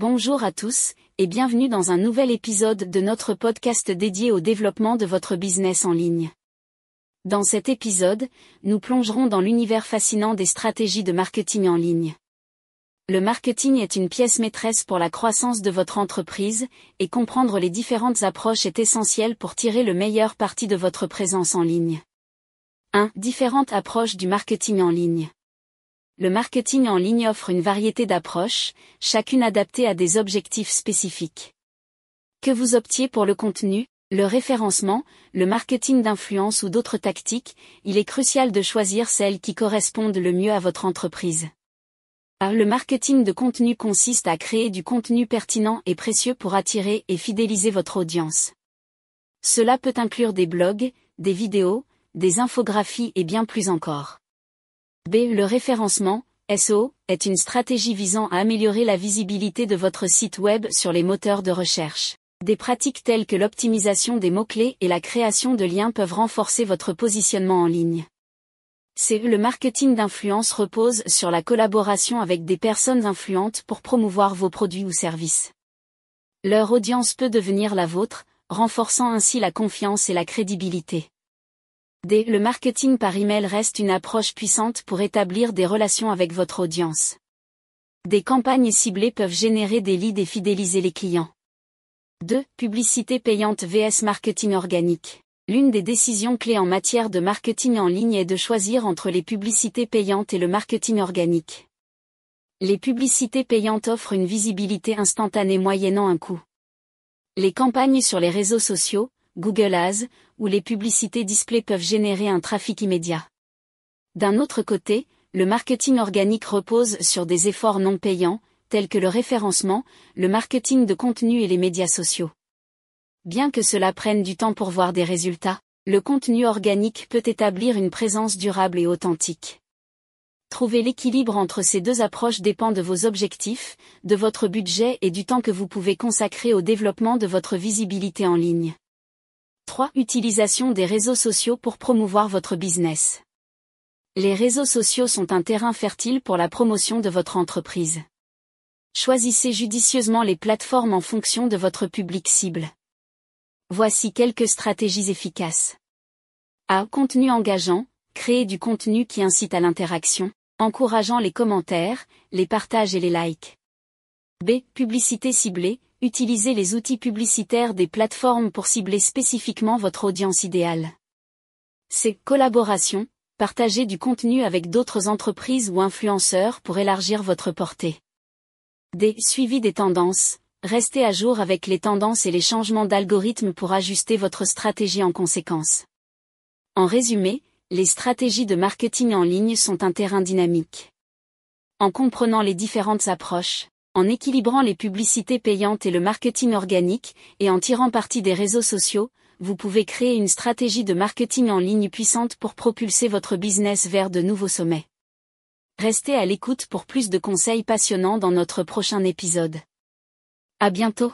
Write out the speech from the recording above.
Bonjour à tous, et bienvenue dans un nouvel épisode de notre podcast dédié au développement de votre business en ligne. Dans cet épisode, nous plongerons dans l'univers fascinant des stratégies de marketing en ligne. Le marketing est une pièce maîtresse pour la croissance de votre entreprise, et comprendre les différentes approches est essentiel pour tirer le meilleur parti de votre présence en ligne. 1. Différentes approches du marketing en ligne le marketing en ligne offre une variété d'approches, chacune adaptée à des objectifs spécifiques. Que vous optiez pour le contenu, le référencement, le marketing d'influence ou d'autres tactiques, il est crucial de choisir celles qui correspondent le mieux à votre entreprise. Le marketing de contenu consiste à créer du contenu pertinent et précieux pour attirer et fidéliser votre audience. Cela peut inclure des blogs, des vidéos, des infographies et bien plus encore. B. Le référencement, SO, est une stratégie visant à améliorer la visibilité de votre site web sur les moteurs de recherche. Des pratiques telles que l'optimisation des mots-clés et la création de liens peuvent renforcer votre positionnement en ligne. C. Le marketing d'influence repose sur la collaboration avec des personnes influentes pour promouvoir vos produits ou services. Leur audience peut devenir la vôtre, renforçant ainsi la confiance et la crédibilité. D. Le marketing par email reste une approche puissante pour établir des relations avec votre audience. Des campagnes ciblées peuvent générer des leads et fidéliser les clients. 2. Publicité payante vs marketing organique. L'une des décisions clés en matière de marketing en ligne est de choisir entre les publicités payantes et le marketing organique. Les publicités payantes offrent une visibilité instantanée moyennant un coût. Les campagnes sur les réseaux sociaux, Google Ads, où les publicités display peuvent générer un trafic immédiat. D'un autre côté, le marketing organique repose sur des efforts non payants, tels que le référencement, le marketing de contenu et les médias sociaux. Bien que cela prenne du temps pour voir des résultats, le contenu organique peut établir une présence durable et authentique. Trouver l'équilibre entre ces deux approches dépend de vos objectifs, de votre budget et du temps que vous pouvez consacrer au développement de votre visibilité en ligne. 3. Utilisation des réseaux sociaux pour promouvoir votre business. Les réseaux sociaux sont un terrain fertile pour la promotion de votre entreprise. Choisissez judicieusement les plateformes en fonction de votre public cible. Voici quelques stratégies efficaces. A. Contenu engageant, créer du contenu qui incite à l'interaction, encourageant les commentaires, les partages et les likes. B. Publicité ciblée, utilisez les outils publicitaires des plateformes pour cibler spécifiquement votre audience idéale. C'est collaboration, partagez du contenu avec d'autres entreprises ou influenceurs pour élargir votre portée. D. Suivi des tendances, restez à jour avec les tendances et les changements d'algorithme pour ajuster votre stratégie en conséquence. En résumé, les stratégies de marketing en ligne sont un terrain dynamique. En comprenant les différentes approches, en équilibrant les publicités payantes et le marketing organique, et en tirant parti des réseaux sociaux, vous pouvez créer une stratégie de marketing en ligne puissante pour propulser votre business vers de nouveaux sommets. Restez à l'écoute pour plus de conseils passionnants dans notre prochain épisode. À bientôt!